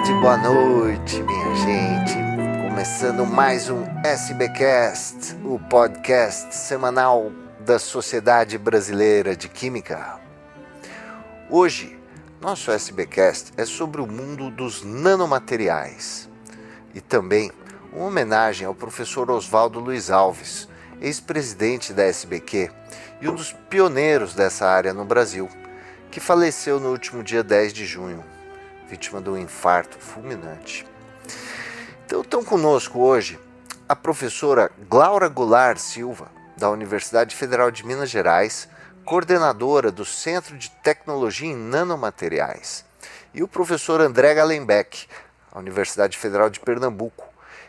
tarde, boa noite, minha gente. Começando mais um SBcast, o podcast semanal da Sociedade Brasileira de Química. Hoje, nosso SBcast é sobre o mundo dos nanomateriais e também uma homenagem ao professor Oswaldo Luiz Alves, ex-presidente da SBQ e um dos pioneiros dessa área no Brasil, que faleceu no último dia 10 de junho vítima de um infarto fulminante. Então estão conosco hoje a professora Glaura Goulart Silva, da Universidade Federal de Minas Gerais, coordenadora do Centro de Tecnologia em Nanomateriais, e o professor André Galenbeck, da Universidade Federal de Pernambuco.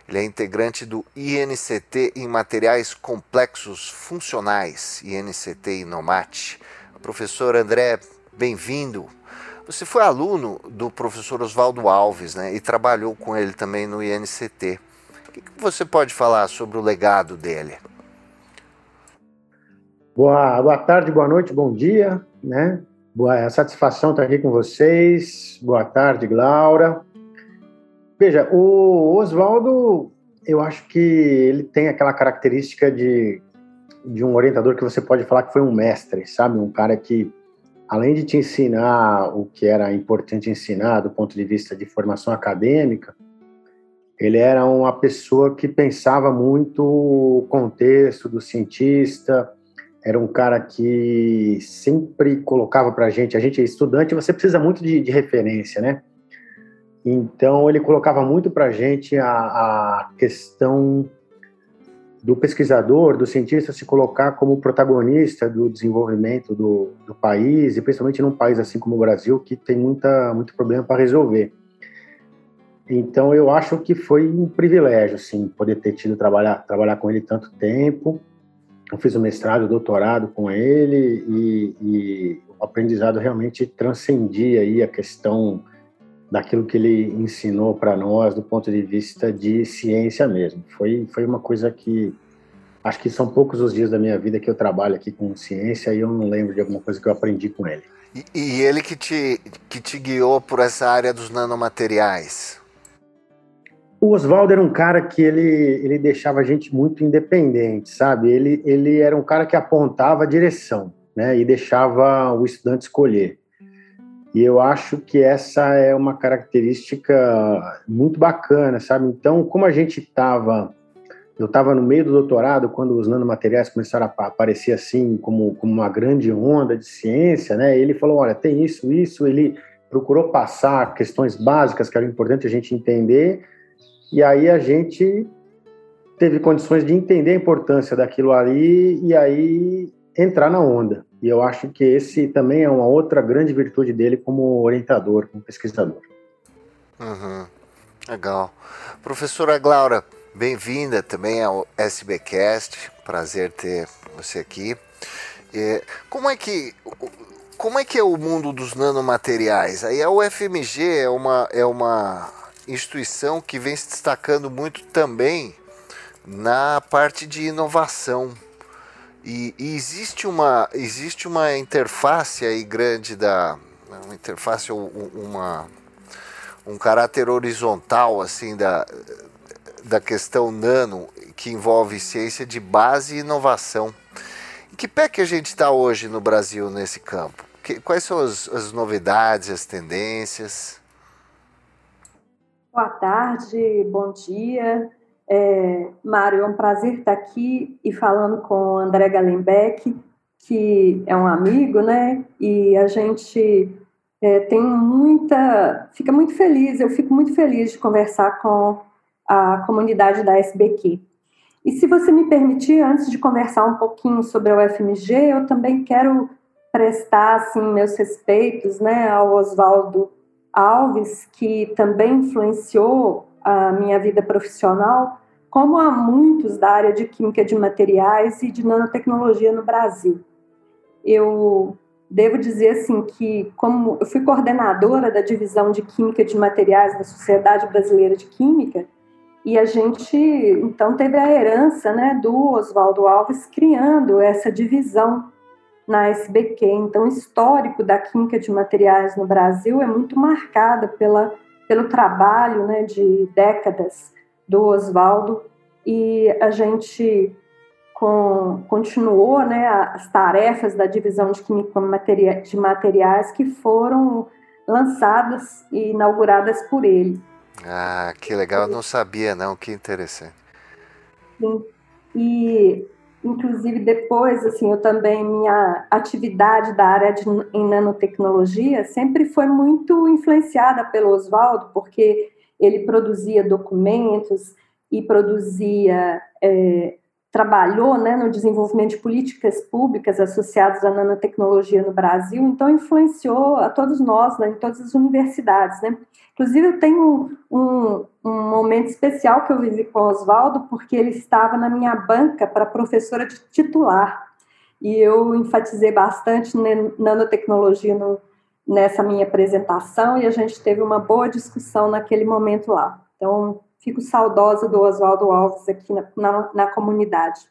Ele é integrante do INCT em Materiais Complexos Funcionais, INCT Inomat. Professor André, bem-vindo. Você foi aluno do professor Oswaldo Alves, né? E trabalhou com ele também no INCT. O que, você pode falar sobre o legado dele? Boa, boa tarde, boa noite, bom dia, né? Boa é satisfação estar aqui com vocês. Boa tarde, Glaura. Veja, o Oswaldo, eu acho que ele tem aquela característica de, de um orientador que você pode falar que foi um mestre, sabe? Um cara que além de te ensinar o que era importante ensinar do ponto de vista de formação acadêmica, ele era uma pessoa que pensava muito o contexto do cientista, era um cara que sempre colocava para a gente, a gente é estudante, você precisa muito de, de referência, né? Então, ele colocava muito para a gente a questão do pesquisador, do cientista se colocar como protagonista do desenvolvimento do, do país, e principalmente num país assim como o Brasil, que tem muita, muito problema para resolver. Então, eu acho que foi um privilégio, assim, poder ter tido trabalhar, trabalhar com ele tanto tempo. Eu fiz o mestrado, o doutorado com ele, e, e o aprendizado realmente transcendia aí a questão daquilo que ele ensinou para nós do ponto de vista de ciência mesmo. Foi, foi uma coisa que acho que são poucos os dias da minha vida que eu trabalho aqui com ciência e eu não lembro de alguma coisa que eu aprendi com ele. E, e ele que te, que te guiou por essa área dos nanomateriais? O Oswaldo era um cara que ele, ele deixava a gente muito independente, sabe? Ele, ele era um cara que apontava a direção, né? E deixava o estudante escolher. E eu acho que essa é uma característica muito bacana, sabe? Então, como a gente estava. Eu estava no meio do doutorado quando os nanomateriais começaram a aparecer assim, como, como uma grande onda de ciência, né? Ele falou: olha, tem isso, isso. Ele procurou passar questões básicas que eram importantes a gente entender, e aí a gente teve condições de entender a importância daquilo ali e aí entrar na onda. E eu acho que esse também é uma outra grande virtude dele como orientador, como pesquisador. Uhum. Legal. Professora Glaura, bem-vinda também ao SBcast. Prazer ter você aqui. como é que como é que é o mundo dos nanomateriais? Aí a UFMG é uma é uma instituição que vem se destacando muito também na parte de inovação. E, e, existe uma existe uma interface aí grande da uma interface uma um caráter horizontal assim da da questão nano que envolve ciência de base e inovação. Em que pé que a gente está hoje no Brasil nesse campo? Que, quais são as, as novidades, as tendências? Boa tarde, bom dia. É, Mário, é um prazer estar aqui e falando com o André Galenbeck, que é um amigo, né? E a gente é, tem muita. fica muito feliz, eu fico muito feliz de conversar com a comunidade da SBQ. E se você me permitir, antes de conversar um pouquinho sobre a UFMG, eu também quero prestar assim, meus respeitos né, ao Oswaldo Alves, que também influenciou a minha vida profissional como há muitos da área de química de materiais e de nanotecnologia no Brasil. Eu devo dizer assim que como eu fui coordenadora da divisão de química de materiais da Sociedade Brasileira de Química e a gente então teve a herança, né, do Oswaldo Alves criando essa divisão na SBQ. Então, o histórico da química de materiais no Brasil é muito marcada pela pelo trabalho né, de décadas do Oswaldo e a gente com, continuou né, as tarefas da divisão de química de materiais que foram lançadas e inauguradas por ele. Ah, que legal, eu não sabia não, que interessante. Sim. E inclusive depois, assim, eu também minha atividade da área de, em nanotecnologia sempre foi muito influenciada pelo Oswaldo, porque ele produzia documentos e produzia é, trabalhou né, no desenvolvimento de políticas públicas associadas à nanotecnologia no Brasil, então influenciou a todos nós, né, em todas as universidades. Né? Inclusive, eu tenho um, um momento especial que eu vivi com o Oswaldo, porque ele estava na minha banca para professora de titular, e eu enfatizei bastante nanotecnologia no, nessa minha apresentação, e a gente teve uma boa discussão naquele momento lá. Então, Fico saudosa do Oswaldo Alves aqui na, na, na comunidade.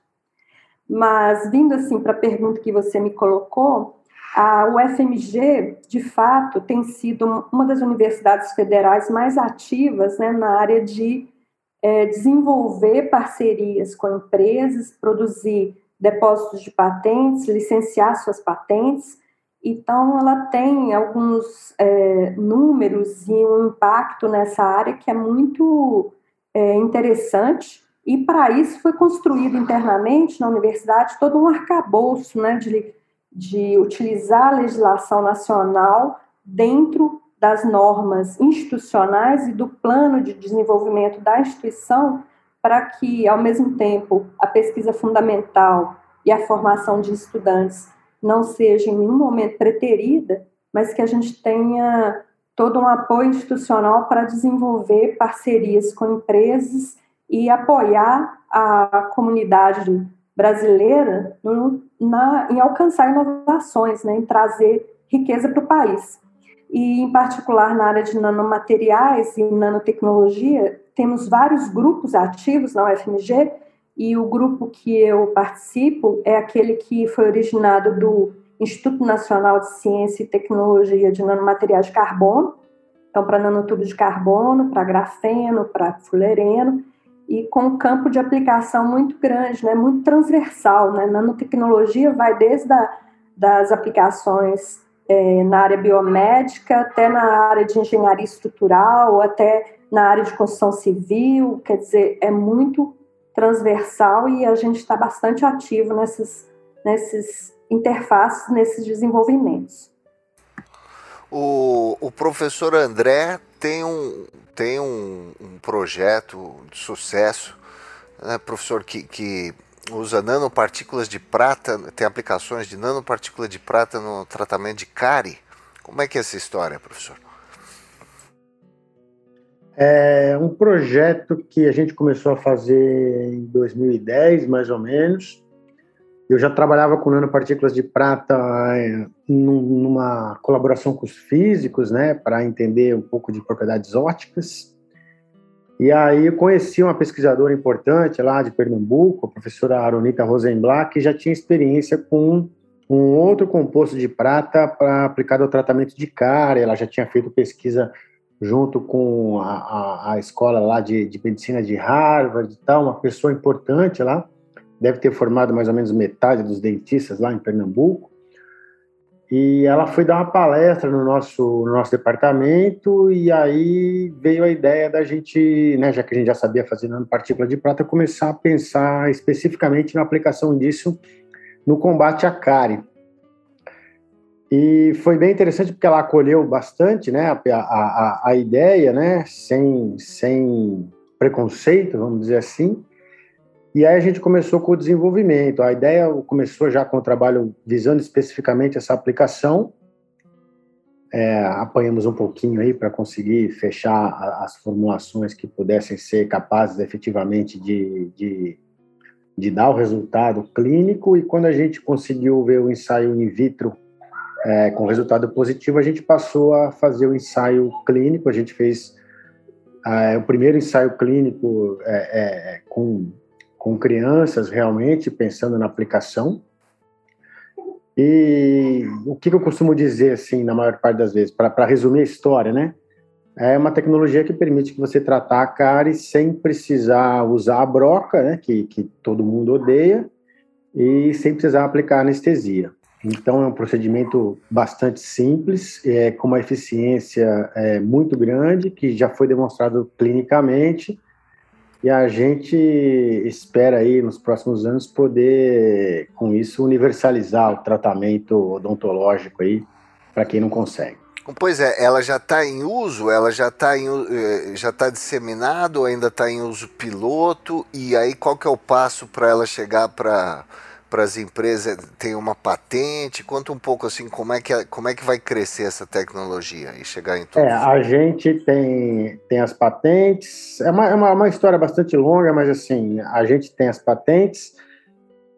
Mas, vindo assim para a pergunta que você me colocou, a UFMG, de fato, tem sido uma das universidades federais mais ativas né, na área de é, desenvolver parcerias com empresas, produzir depósitos de patentes, licenciar suas patentes. Então, ela tem alguns é, números e um impacto nessa área que é muito é, interessante, e para isso foi construído internamente na universidade todo um arcabouço né, de, de utilizar a legislação nacional dentro das normas institucionais e do plano de desenvolvimento da instituição para que, ao mesmo tempo, a pesquisa fundamental e a formação de estudantes não seja em nenhum momento preterida, mas que a gente tenha todo um apoio institucional para desenvolver parcerias com empresas e apoiar a comunidade brasileira no, na, em alcançar inovações, né, em trazer riqueza para o país. E, em particular, na área de nanomateriais e nanotecnologia, temos vários grupos ativos na UFMG, e o grupo que eu participo é aquele que foi originado do Instituto Nacional de Ciência e Tecnologia de Nanomateriais de Carbono, então para nanotubos de carbono, para grafeno, para fulereno, e com um campo de aplicação muito grande, né, muito transversal. Né? Nanotecnologia vai desde a, das aplicações é, na área biomédica, até na área de engenharia estrutural, até na área de construção civil, quer dizer, é muito transversal e a gente está bastante ativo nessas, nessas interfaces, nesses desenvolvimentos. O, o professor André tem um, tem um, um projeto de sucesso, né, professor, que, que usa nanopartículas de prata, tem aplicações de nanopartícula de prata no tratamento de cárie. Como é que é essa história, professor? É um projeto que a gente começou a fazer em 2010, mais ou menos, eu já trabalhava com nanopartículas de prata é, numa colaboração com os físicos, né, para entender um pouco de propriedades ópticas. E aí eu conheci uma pesquisadora importante lá de Pernambuco, a professora Aronita Rosenblatt, que já tinha experiência com um outro composto de prata para aplicado ao tratamento de cárie. Ela já tinha feito pesquisa junto com a, a, a escola lá de, de medicina de Harvard e tal, uma pessoa importante lá deve ter formado mais ou menos metade dos dentistas lá em Pernambuco. E ela foi dar uma palestra no nosso, no nosso departamento, e aí veio a ideia da gente, né, já que a gente já sabia fazer nanopartícula de prata, começar a pensar especificamente na aplicação disso no combate à cárie. E foi bem interessante porque ela acolheu bastante né, a, a, a ideia, né, sem, sem preconceito, vamos dizer assim, e aí a gente começou com o desenvolvimento. A ideia começou já com o trabalho visando especificamente essa aplicação. É, apanhamos um pouquinho aí para conseguir fechar as formulações que pudessem ser capazes efetivamente de, de, de, dar o resultado clínico. E quando a gente conseguiu ver o ensaio in vitro é, com resultado positivo, a gente passou a fazer o ensaio clínico. A gente fez é, o primeiro ensaio clínico é, é com com crianças realmente pensando na aplicação. E o que eu costumo dizer, assim, na maior parte das vezes, para resumir a história, né? é uma tecnologia que permite que você tratar a cárie sem precisar usar a broca, né, que, que todo mundo odeia, e sem precisar aplicar anestesia. Então, é um procedimento bastante simples, é, com uma eficiência é, muito grande, que já foi demonstrado clinicamente, e a gente espera aí, nos próximos anos, poder, com isso, universalizar o tratamento odontológico aí, para quem não consegue. Pois é, ela já está em uso, ela já está eh, já está disseminado, ainda está em uso piloto, e aí qual que é o passo para ela chegar para para as empresas? Tem uma patente? Conta um pouco assim como é que como é que vai crescer essa tecnologia e chegar em tudo. É, a gente tem tem as patentes. É uma, é uma, uma história bastante longa, mas assim a gente tem as patentes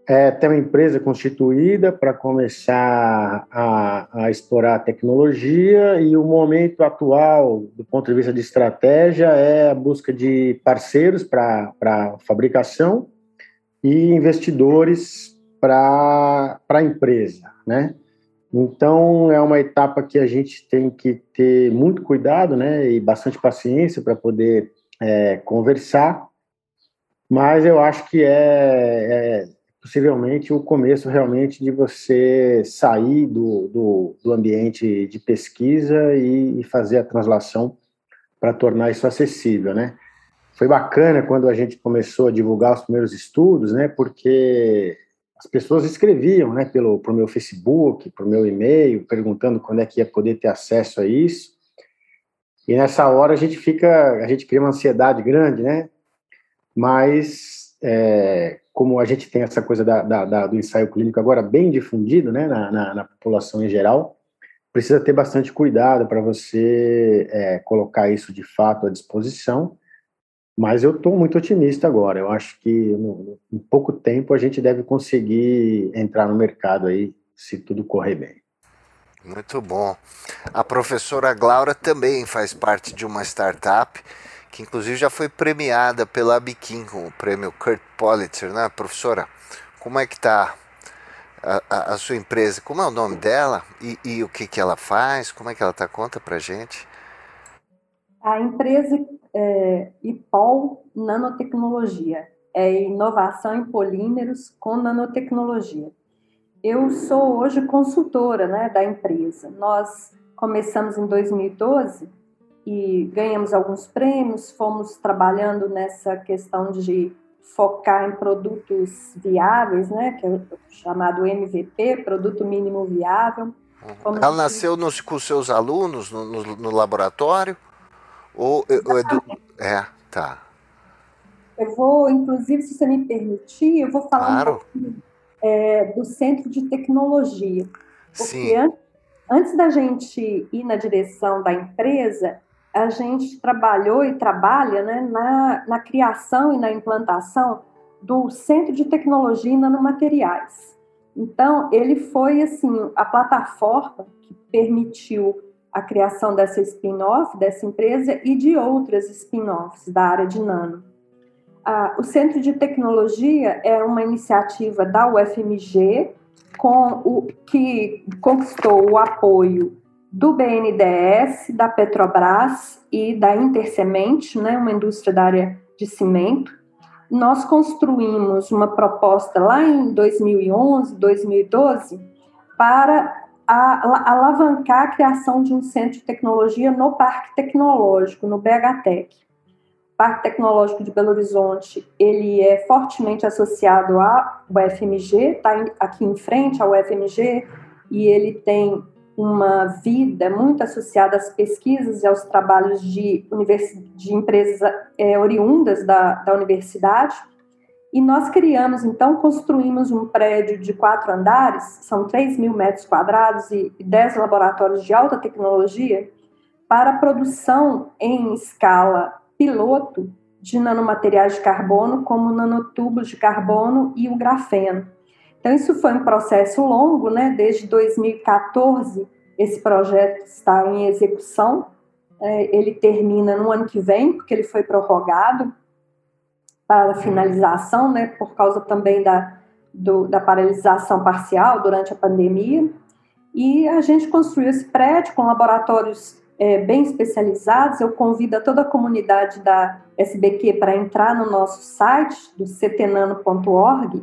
é, tem uma empresa constituída para começar a, a, explorar a tecnologia e o momento atual, do ponto de vista de estratégia, é a busca de parceiros para fabricação e investidores para a empresa, né? Então, é uma etapa que a gente tem que ter muito cuidado né, e bastante paciência para poder é, conversar, mas eu acho que é, é possivelmente o começo realmente de você sair do, do, do ambiente de pesquisa e, e fazer a translação para tornar isso acessível, né? Foi bacana quando a gente começou a divulgar os primeiros estudos, né? Porque as pessoas escreviam, né? Pelo pro meu Facebook, pro meu e-mail, perguntando quando é que ia poder ter acesso a isso. E nessa hora a gente fica, a gente cria uma ansiedade grande, né? Mas é, como a gente tem essa coisa da, da, da, do ensaio clínico agora bem difundido né, na, na, na população em geral, precisa ter bastante cuidado para você é, colocar isso de fato à disposição. Mas eu estou muito otimista agora. Eu acho que em pouco tempo a gente deve conseguir entrar no mercado aí, se tudo correr bem. Muito bom. A professora Glaura também faz parte de uma startup que inclusive já foi premiada pela Biquim com o prêmio Kurt Politzer, né, professora? Como é que está a, a, a, sua empresa? Como é o nome dela e, e, o que, que ela faz? Como é que ela está? Conta para gente. A empresa é IPOL Nanotecnologia, é inovação em polímeros com nanotecnologia. Eu sou hoje consultora né, da empresa. Nós começamos em 2012 e ganhamos alguns prêmios, fomos trabalhando nessa questão de focar em produtos viáveis, né, que é o chamado MVP, produto mínimo viável. Uhum. Ela nasceu nos, com seus alunos no, no, no laboratório? Ou, ou é, do... é, tá. Eu vou, inclusive, se você me permitir, eu vou falar claro. um pouquinho é, do Centro de Tecnologia. Porque Sim. Antes, antes da gente ir na direção da empresa, a gente trabalhou e trabalha né, na, na criação e na implantação do Centro de Tecnologia e Nanomateriais. Então, ele foi assim a plataforma que permitiu a criação dessa spin-off, dessa empresa e de outras spin-offs da área de nano. Ah, o Centro de Tecnologia é uma iniciativa da UFMG com o que conquistou o apoio do BNDES, da Petrobras e da Intersemente, né, uma indústria da área de cimento. Nós construímos uma proposta lá em 2011, 2012, para alavancar a criação de um centro de tecnologia no Parque Tecnológico, no BHTEC. O Parque Tecnológico de Belo Horizonte, ele é fortemente associado ao UFMG, está aqui em frente ao UFMG, e ele tem uma vida muito associada às pesquisas e aos trabalhos de, de empresas é, oriundas da, da universidade. E nós criamos, então, construímos um prédio de quatro andares, são 3 mil metros quadrados e 10 laboratórios de alta tecnologia, para produção em escala piloto de nanomateriais de carbono, como nanotubos de carbono e o grafeno. Então, isso foi um processo longo, né? Desde 2014, esse projeto está em execução. É, ele termina no ano que vem, porque ele foi prorrogado para a finalização, né? Por causa também da, do, da paralisação parcial durante a pandemia. E a gente construiu esse prédio com laboratórios é, bem especializados. Eu convido a toda a comunidade da SBQ para entrar no nosso site, do ctenano.org.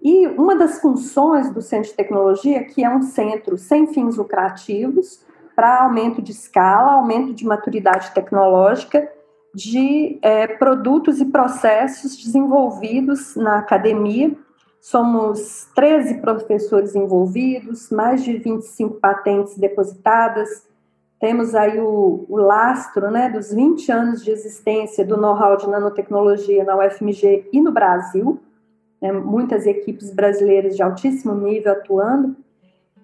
E uma das funções do Centro de Tecnologia, que é um centro sem fins lucrativos, para aumento de escala, aumento de maturidade tecnológica de é, produtos e processos desenvolvidos na academia. Somos 13 professores envolvidos, mais de 25 patentes depositadas, temos aí o, o lastro né, dos 20 anos de existência do know-how de nanotecnologia na UFMG e no Brasil, né, muitas equipes brasileiras de altíssimo nível atuando.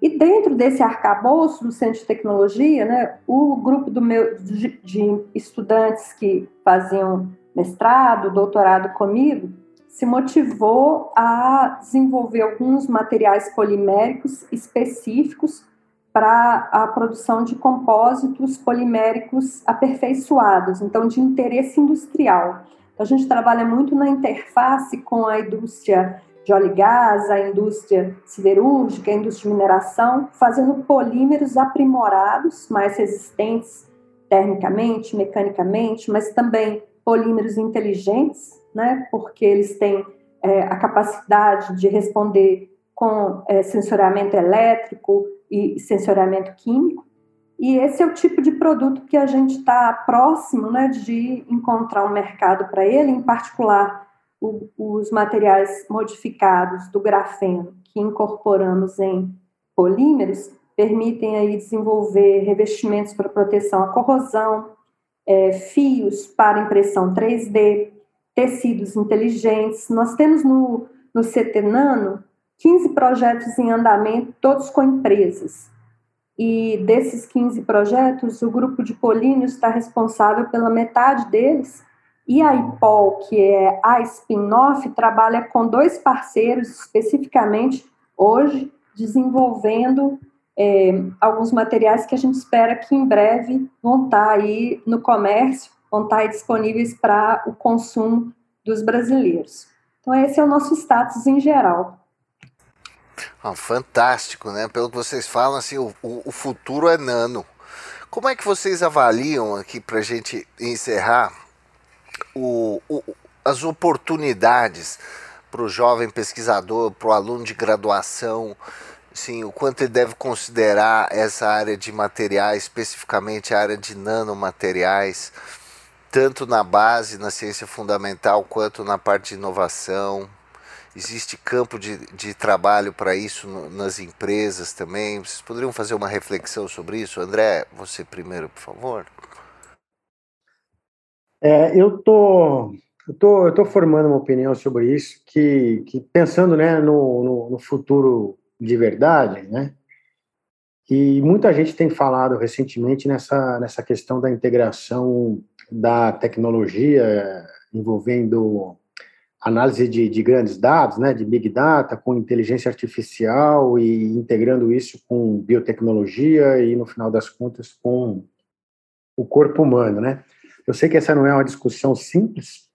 E dentro desse arcabouço do Centro de Tecnologia, né, o grupo do meu, de, de estudantes que faziam mestrado, doutorado comigo, se motivou a desenvolver alguns materiais poliméricos específicos para a produção de compósitos poliméricos aperfeiçoados, então de interesse industrial. Então, a gente trabalha muito na interface com a indústria de óleo e gás, a indústria siderúrgica, a indústria de mineração, fazendo polímeros aprimorados, mais resistentes termicamente, mecanicamente, mas também polímeros inteligentes, né, porque eles têm é, a capacidade de responder com é, elétrico, e sensoriamento químico. E esse é o tipo de produto que a gente está próximo né, de encontrar um mercado para ele, em particular o, os materiais modificados do grafeno que incorporamos em polímeros permitem aí desenvolver revestimentos para proteção à corrosão, é, fios para impressão 3D, tecidos inteligentes. Nós temos no, no CT Nano 15 projetos em andamento, todos com empresas. E desses 15 projetos, o grupo de Polínios está responsável pela metade deles. E a IPOL, que é a spin-off, trabalha com dois parceiros especificamente hoje, desenvolvendo é, alguns materiais que a gente espera que em breve vão estar tá aí no comércio, vão estar tá disponíveis para o consumo dos brasileiros. Então, esse é o nosso status em geral. Ah, fantástico, né? Pelo que vocês falam, assim, o, o futuro é nano. Como é que vocês avaliam aqui para a gente encerrar o, o, as oportunidades para o jovem pesquisador, para o aluno de graduação, sim, o quanto ele deve considerar essa área de materiais, especificamente a área de nanomateriais, tanto na base, na ciência fundamental, quanto na parte de inovação? Existe campo de, de trabalho para isso no, nas empresas também? Vocês poderiam fazer uma reflexão sobre isso? André, você primeiro, por favor. É, eu tô, eu tô, eu tô formando uma opinião sobre isso, que, que pensando né, no, no, no futuro de verdade, né? E muita gente tem falado recentemente nessa, nessa questão da integração da tecnologia envolvendo análise de, de, grandes dados, né, de big data, com inteligência artificial e integrando isso com biotecnologia e, no final das contas, com o corpo humano, né. Eu sei que essa não é uma discussão simples,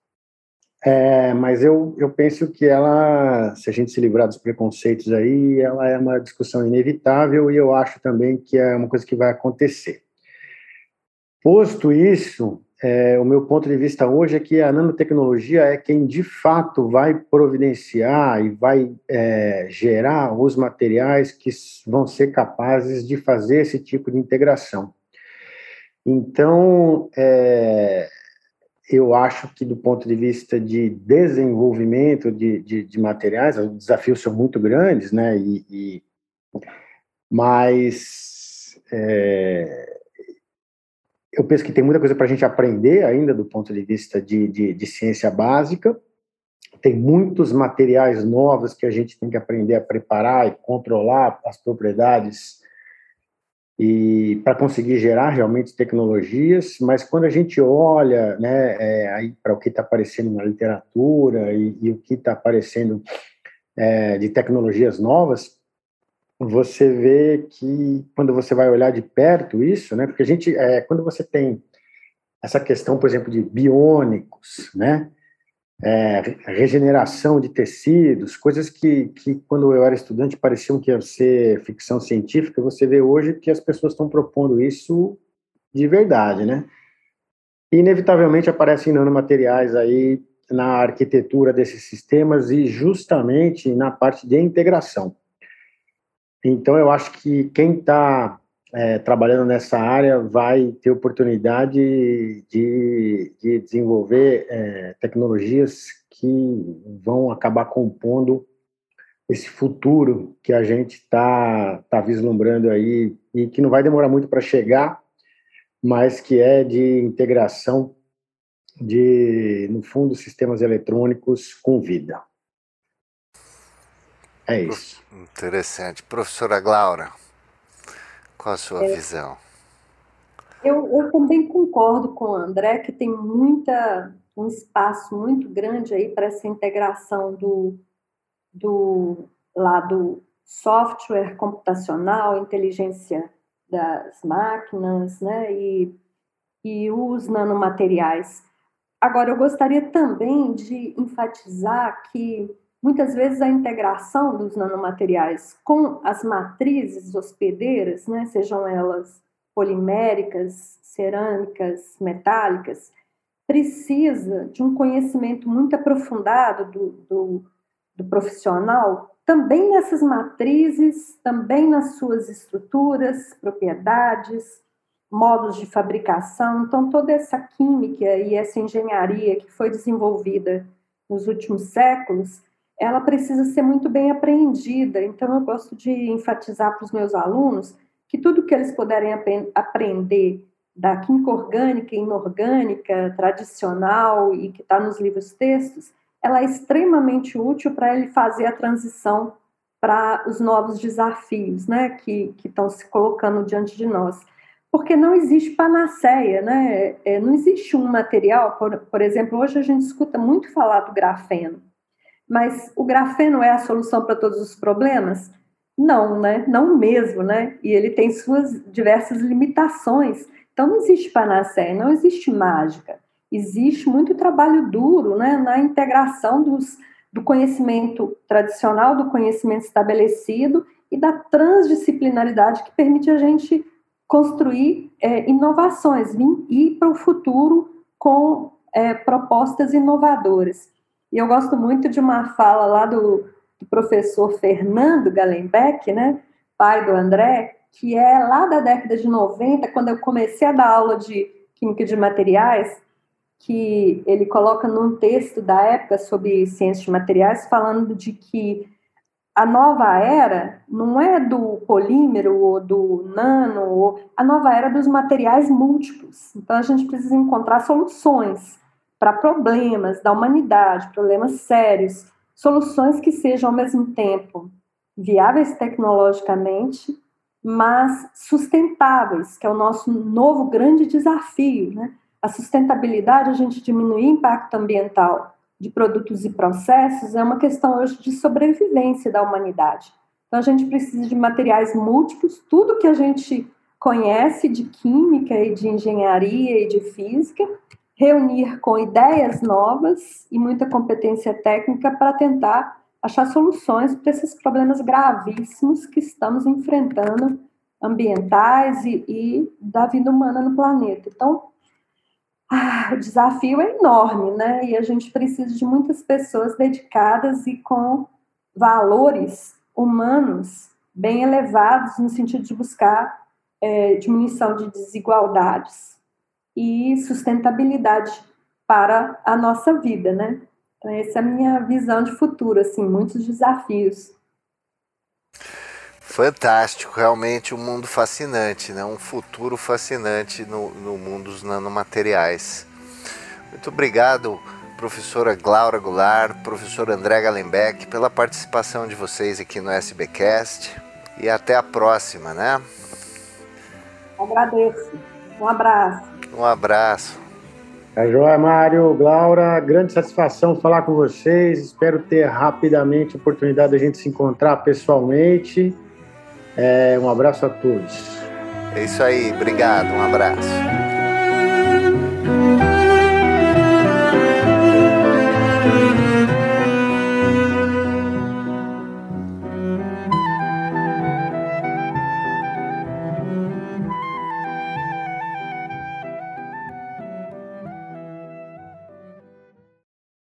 é, mas eu, eu penso que ela, se a gente se livrar dos preconceitos aí, ela é uma discussão inevitável e eu acho também que é uma coisa que vai acontecer. Posto isso, é, o meu ponto de vista hoje é que a nanotecnologia é quem de fato vai providenciar e vai é, gerar os materiais que vão ser capazes de fazer esse tipo de integração. Então, é, eu acho que do ponto de vista de desenvolvimento de, de, de materiais, os desafios são muito grandes, né? E, e mas é, eu penso que tem muita coisa para a gente aprender ainda do ponto de vista de, de, de, ciência básica. Tem muitos materiais novos que a gente tem que aprender a preparar e controlar as propriedades e para conseguir gerar realmente tecnologias. Mas quando a gente olha, né, é, para o que está aparecendo na literatura e, e o que está aparecendo é, de tecnologias novas, você vê que quando você vai olhar de perto isso, né? Porque a gente, é, quando você tem essa questão, por exemplo, de biônicos, né? É, regeneração de tecidos, coisas que, que quando eu era estudante pareciam que ia ser ficção científica, você vê hoje que as pessoas estão propondo isso de verdade, né? Inevitavelmente aparecem nanomateriais aí na arquitetura desses sistemas e justamente na parte de integração. Então, eu acho que quem está é, trabalhando nessa área vai ter oportunidade de, de desenvolver é, tecnologias que vão acabar compondo esse futuro que a gente está tá vislumbrando aí e que não vai demorar muito para chegar, mas que é de integração de, no fundo, sistemas eletrônicos com vida. É isso. Interessante. Professora Glaura, qual a sua é, visão? Eu, eu também concordo com o André que tem muita, um espaço muito grande aí para essa integração do, do lado software computacional, inteligência das máquinas, né, e, e os nanomateriais. Agora, eu gostaria também de enfatizar que muitas vezes a integração dos nanomateriais com as matrizes hospedeiras, né, sejam elas poliméricas, cerâmicas, metálicas, precisa de um conhecimento muito aprofundado do, do, do profissional, também nessas matrizes, também nas suas estruturas, propriedades, modos de fabricação. Então, toda essa química e essa engenharia que foi desenvolvida nos últimos séculos, ela precisa ser muito bem apreendida. Então, eu gosto de enfatizar para os meus alunos que tudo que eles puderem ap aprender da química orgânica inorgânica tradicional e que está nos livros textos, ela é extremamente útil para ele fazer a transição para os novos desafios né, que estão se colocando diante de nós porque não existe panaceia, né? É, não existe um material, por, por exemplo, hoje a gente escuta muito falar do grafeno, mas o grafeno é a solução para todos os problemas? Não, né? Não mesmo, né? E ele tem suas diversas limitações. Então não existe panaceia, não existe mágica. Existe muito trabalho duro, né, na integração dos, do conhecimento tradicional, do conhecimento estabelecido e da transdisciplinaridade que permite a gente construir é, inovações, vir, ir para o futuro com é, propostas inovadoras. E eu gosto muito de uma fala lá do, do professor Fernando Galenbeck, né, pai do André, que é lá da década de 90, quando eu comecei a dar aula de química de materiais, que ele coloca num texto da época sobre ciências de materiais, falando de que a nova era não é do polímero ou do nano, ou, a nova era dos materiais múltiplos. Então a gente precisa encontrar soluções para problemas da humanidade, problemas sérios, soluções que sejam ao mesmo tempo viáveis tecnologicamente, mas sustentáveis, que é o nosso novo grande desafio, né? A sustentabilidade, a gente diminuir impacto ambiental de produtos e processos é uma questão hoje de sobrevivência da humanidade. Então a gente precisa de materiais múltiplos, tudo que a gente conhece de química e de engenharia e de física, reunir com ideias novas e muita competência técnica para tentar achar soluções para esses problemas gravíssimos que estamos enfrentando, ambientais e, e da vida humana no planeta. Então, ah, o desafio é enorme, né? E a gente precisa de muitas pessoas dedicadas e com valores humanos bem elevados no sentido de buscar é, diminuição de desigualdades e sustentabilidade para a nossa vida, né? Então, essa é a minha visão de futuro, assim, muitos desafios. Fantástico, realmente um mundo fascinante, né? um futuro fascinante no, no mundo dos nanomateriais. Muito obrigado, professora Glaura Goulart, professor André Galenbeck, pela participação de vocês aqui no SBcast e até a próxima, né? Agradeço. Um abraço. Um abraço. É joia, Mário, Glaura, grande satisfação falar com vocês. Espero ter rapidamente a oportunidade de a gente se encontrar pessoalmente é, um abraço a todos. É isso aí, obrigado, um abraço.